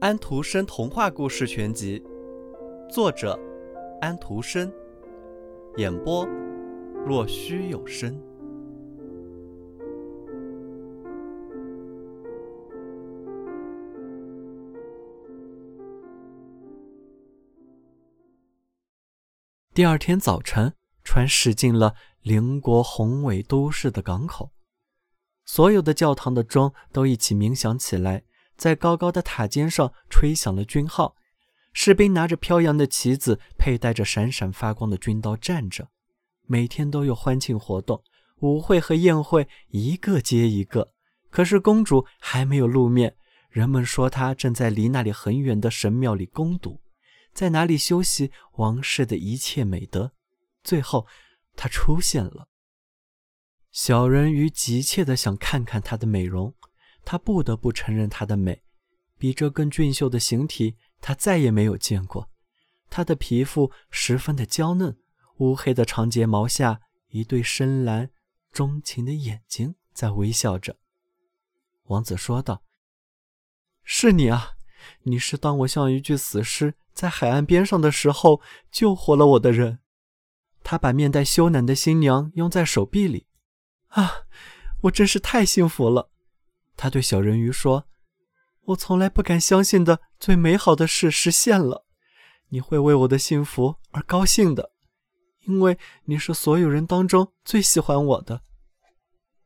安徒生童话故事全集，作者安徒生，演播若虚有声。第二天早晨，船驶进了邻国宏伟都市的港口，所有的教堂的钟都一起鸣响起来。在高高的塔尖上吹响了军号，士兵拿着飘扬的旗子，佩戴着闪闪发光的军刀站着。每天都有欢庆活动，舞会和宴会一个接一个。可是公主还没有露面，人们说她正在离那里很远的神庙里攻读，在哪里修习王室的一切美德。最后，她出现了。小人鱼急切地想看看她的美容。他不得不承认她的美，比这更俊秀的形体，他再也没有见过。她的皮肤十分的娇嫩，乌黑的长睫毛下，一对深蓝、钟情的眼睛在微笑着。王子说道：“是你啊，你是当我像一具死尸在海岸边上的时候救活了我的人。”他把面带羞赧的新娘拥在手臂里。啊，我真是太幸福了。他对小人鱼说：“我从来不敢相信的最美好的事实现了，你会为我的幸福而高兴的，因为你是所有人当中最喜欢我的。”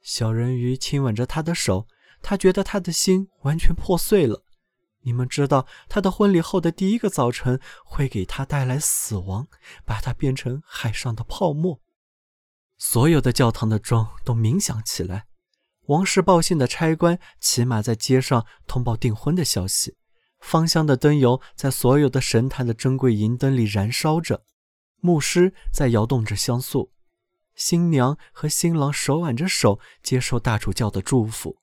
小人鱼亲吻着他的手，他觉得他的心完全破碎了。你们知道，他的婚礼后的第一个早晨会给他带来死亡，把他变成海上的泡沫。所有的教堂的钟都鸣响起来。王室报信的差官骑马在街上通报订婚的消息，芳香的灯油在所有的神坛的珍贵银灯里燃烧着，牧师在摇动着香素，新娘和新郎手挽着手接受大主教的祝福，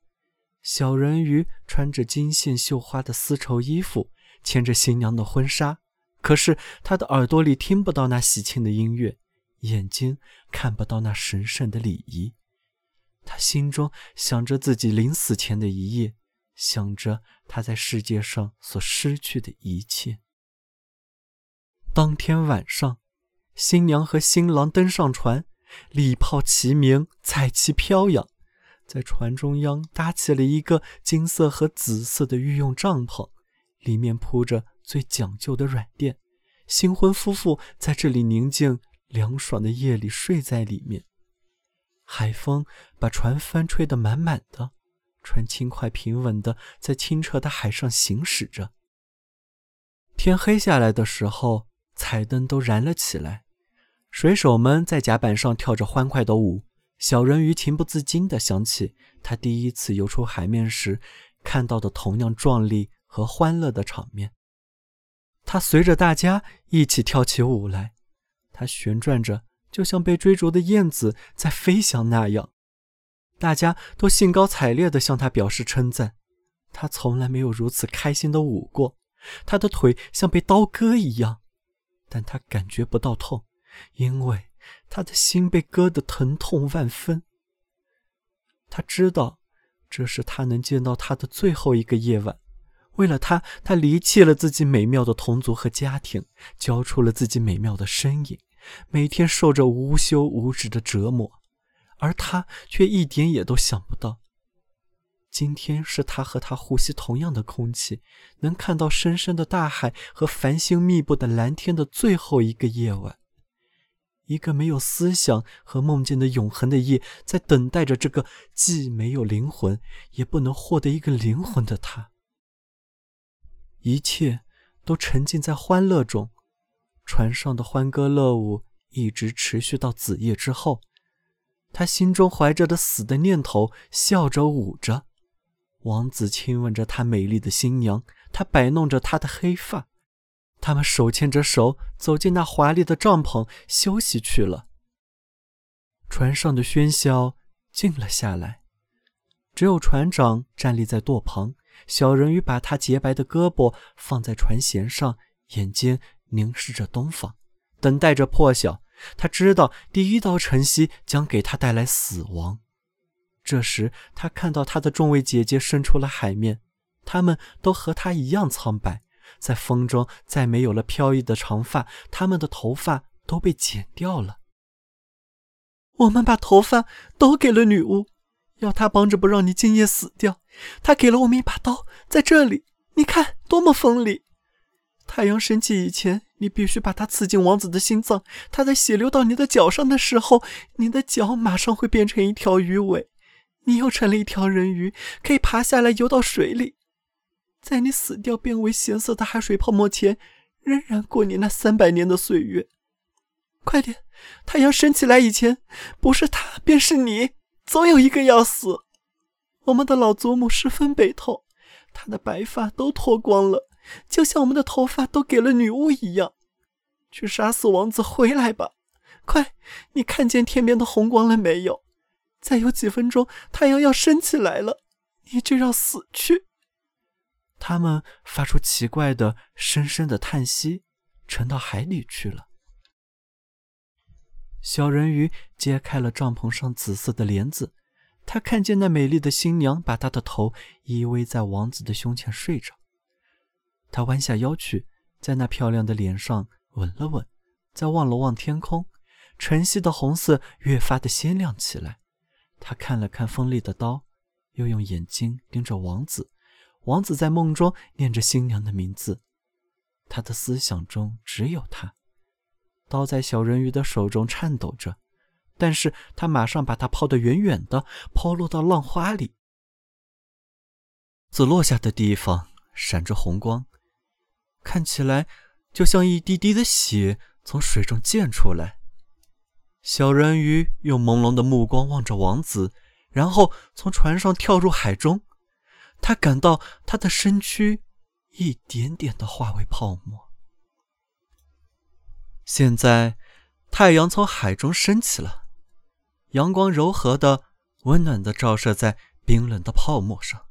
小人鱼穿着金线绣花的丝绸衣服，牵着新娘的婚纱，可是他的耳朵里听不到那喜庆的音乐，眼睛看不到那神圣的礼仪。他心中想着自己临死前的一夜，想着他在世界上所失去的一切。当天晚上，新娘和新郎登上船，礼炮齐鸣，彩旗飘扬，在船中央搭起了一个金色和紫色的御用帐篷，里面铺着最讲究的软垫。新婚夫妇在这里宁静凉爽的夜里睡在里面。海风把船帆吹得满满的，船轻快平稳地在清澈的海上行驶着。天黑下来的时候，彩灯都燃了起来，水手们在甲板上跳着欢快的舞。小人鱼情不自禁地想起他第一次游出海面时看到的同样壮丽和欢乐的场面。他随着大家一起跳起舞来，他旋转着。就像被追逐的燕子在飞翔那样，大家都兴高采烈地向他表示称赞。他从来没有如此开心的舞过，他的腿像被刀割一样，但他感觉不到痛，因为他的心被割得疼痛万分。他知道，这是他能见到他的最后一个夜晚。为了他，他离弃了自己美妙的同族和家庭，交出了自己美妙的身影。每天受着无休无止的折磨，而他却一点也都想不到，今天是他和他呼吸同样的空气，能看到深深的大海和繁星密布的蓝天的最后一个夜晚，一个没有思想和梦见的永恒的夜，在等待着这个既没有灵魂，也不能获得一个灵魂的他。一切都沉浸在欢乐中。船上的欢歌乐舞一直持续到子夜之后，他心中怀着的死的念头，笑着舞着。王子亲吻着他美丽的新娘，他摆弄着她的黑发，他们手牵着手走进那华丽的帐篷休息去了。船上的喧嚣静了下来，只有船长站立在舵旁，小人鱼把他洁白的胳膊放在船舷上，眼睛。凝视着东方，等待着破晓。他知道第一道晨曦将给他带来死亡。这时，他看到他的众位姐姐伸出了海面，她们都和他一样苍白，在风中再没有了飘逸的长发，她们的头发都被剪掉了。我们把头发都给了女巫，要她帮着不让你今夜死掉。她给了我们一把刀，在这里，你看多么锋利。太阳升起以前，你必须把它刺进王子的心脏。他的血流到你的脚上的时候，你的脚马上会变成一条鱼尾。你又成了一条人鱼，可以爬下来游到水里，在你死掉变为咸色的海水泡沫前，仍然过你那三百年的岁月。快点，太阳升起来以前，不是他便是你，总有一个要死。我们的老祖母十分悲痛，她的白发都脱光了，就像我们的头发都给了女巫一样。去杀死王子，回来吧！快，你看见天边的红光了没有？再有几分钟，太阳要升起来了，你就要死去。他们发出奇怪的、深深的叹息，沉到海里去了。小人鱼揭开了帐篷上紫色的帘子，他看见那美丽的新娘把她的头依偎在王子的胸前睡着。他弯下腰去，在那漂亮的脸上吻了吻，再望了望天空，晨曦的红色越发的鲜亮起来。他看了看锋利的刀，又用眼睛盯着王子。王子在梦中念着新娘的名字，他的思想中只有她。刀在小人鱼的手中颤抖着，但是他马上把它抛得远远的，抛落到浪花里。子落下的地方闪着红光，看起来就像一滴滴的血从水中溅出来。小人鱼用朦胧的目光望着王子，然后从船上跳入海中。他感到他的身躯一点点的化为泡沫。现在，太阳从海中升起了，阳光柔和的、温暖的照射在冰冷的泡沫上。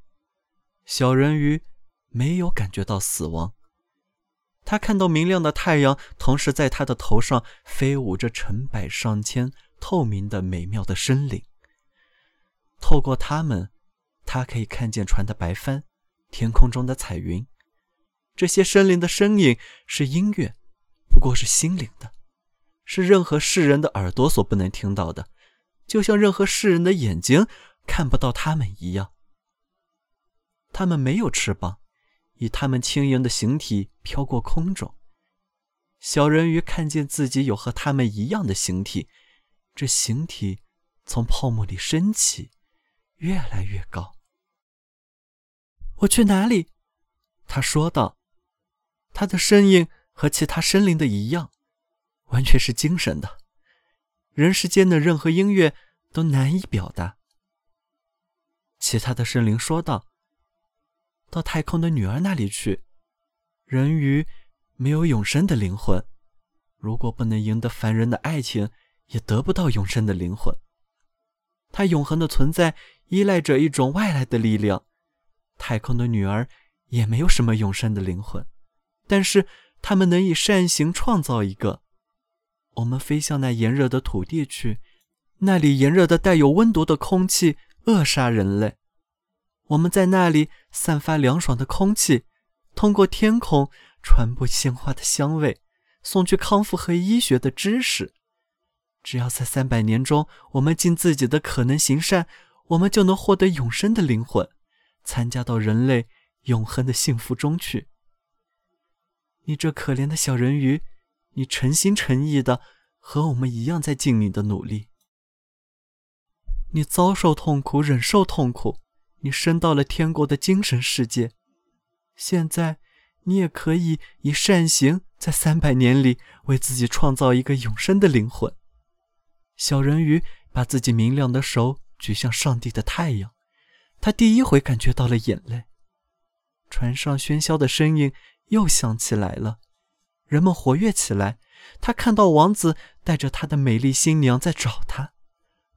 小人鱼没有感觉到死亡。他看到明亮的太阳，同时在他的头上飞舞着成百上千透明的美妙的生灵。透过它们，他可以看见船的白帆，天空中的彩云。这些生灵的声音是音乐，不过是心灵的，是任何世人的耳朵所不能听到的，就像任何世人的眼睛看不到他们一样。他们没有翅膀。以他们轻盈的形体飘过空中，小人鱼看见自己有和他们一样的形体，这形体从泡沫里升起，越来越高。我去哪里？他说道。他的身影和其他生灵的一样，完全是精神的，人世间的任何音乐都难以表达。其他的生灵说道。到太空的女儿那里去。人鱼没有永生的灵魂，如果不能赢得凡人的爱情，也得不到永生的灵魂。他永恒的存在依赖着一种外来的力量。太空的女儿也没有什么永生的灵魂，但是他们能以善行创造一个。我们飞向那炎热的土地去，那里炎热的带有温度的空气扼杀人类。我们在那里散发凉爽的空气，通过天空传播鲜花的香味，送去康复和医学的知识。只要在三百年中，我们尽自己的可能行善，我们就能获得永生的灵魂，参加到人类永恒的幸福中去。你这可怜的小人鱼，你诚心诚意的和我们一样在尽你的努力。你遭受痛苦，忍受痛苦。你升到了天国的精神世界，现在你也可以以善行，在三百年里为自己创造一个永生的灵魂。小人鱼把自己明亮的手举向上帝的太阳，他第一回感觉到了眼泪。船上喧嚣的声音又响起来了，人们活跃起来。他看到王子带着他的美丽新娘在找他，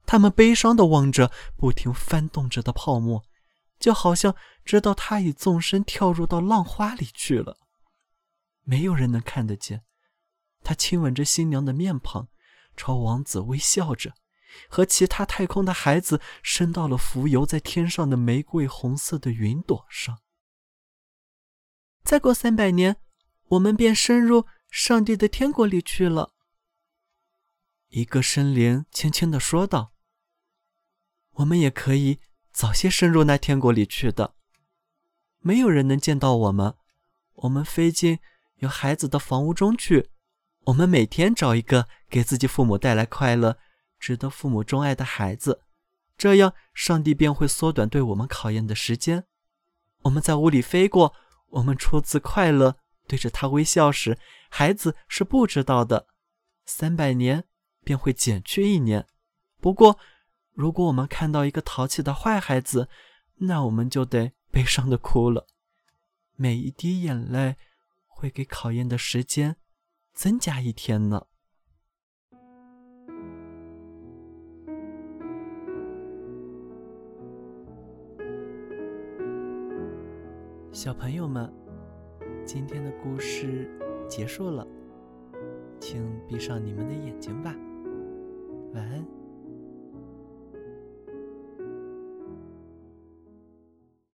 他们悲伤地望着不停翻动着的泡沫。就好像知道他已纵身跳入到浪花里去了，没有人能看得见。他亲吻着新娘的面庞，朝王子微笑着，和其他太空的孩子升到了浮游在天上的玫瑰红色的云朵上。再过三百年，我们便升入上帝的天国里去了。一个生灵轻轻地说道：“我们也可以早些深入那天国里去的。没有人能见到我们。我们飞进有孩子的房屋中去。我们每天找一个给自己父母带来快乐、值得父母钟爱的孩子，这样上帝便会缩短对我们考验的时间。我们在屋里飞过。”我们出自快乐，对着他微笑时，孩子是不知道的。三百年便会减去一年。不过，如果我们看到一个淘气的坏孩子，那我们就得悲伤的哭了。每一滴眼泪会给考验的时间增加一天呢。小朋友们，今天的故事结束了，请闭上你们的眼睛吧，晚安。